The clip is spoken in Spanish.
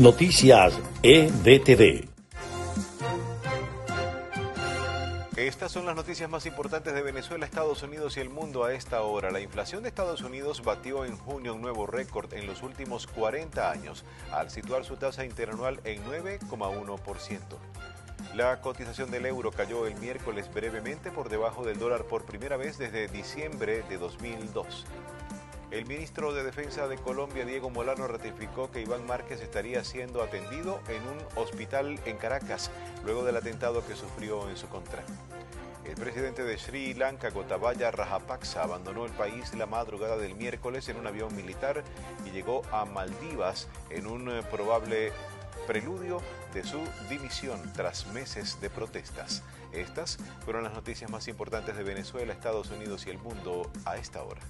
Noticias EDTV. Estas son las noticias más importantes de Venezuela, Estados Unidos y el mundo a esta hora. La inflación de Estados Unidos batió en junio un nuevo récord en los últimos 40 años, al situar su tasa interanual en 9,1%. La cotización del euro cayó el miércoles brevemente por debajo del dólar por primera vez desde diciembre de 2002. El ministro de Defensa de Colombia, Diego Molano, ratificó que Iván Márquez estaría siendo atendido en un hospital en Caracas luego del atentado que sufrió en su contra. El presidente de Sri Lanka, Gotabaya Rajapaksa, abandonó el país la madrugada del miércoles en un avión militar y llegó a Maldivas en un eh, probable preludio de su dimisión tras meses de protestas. Estas fueron las noticias más importantes de Venezuela, Estados Unidos y el mundo a esta hora.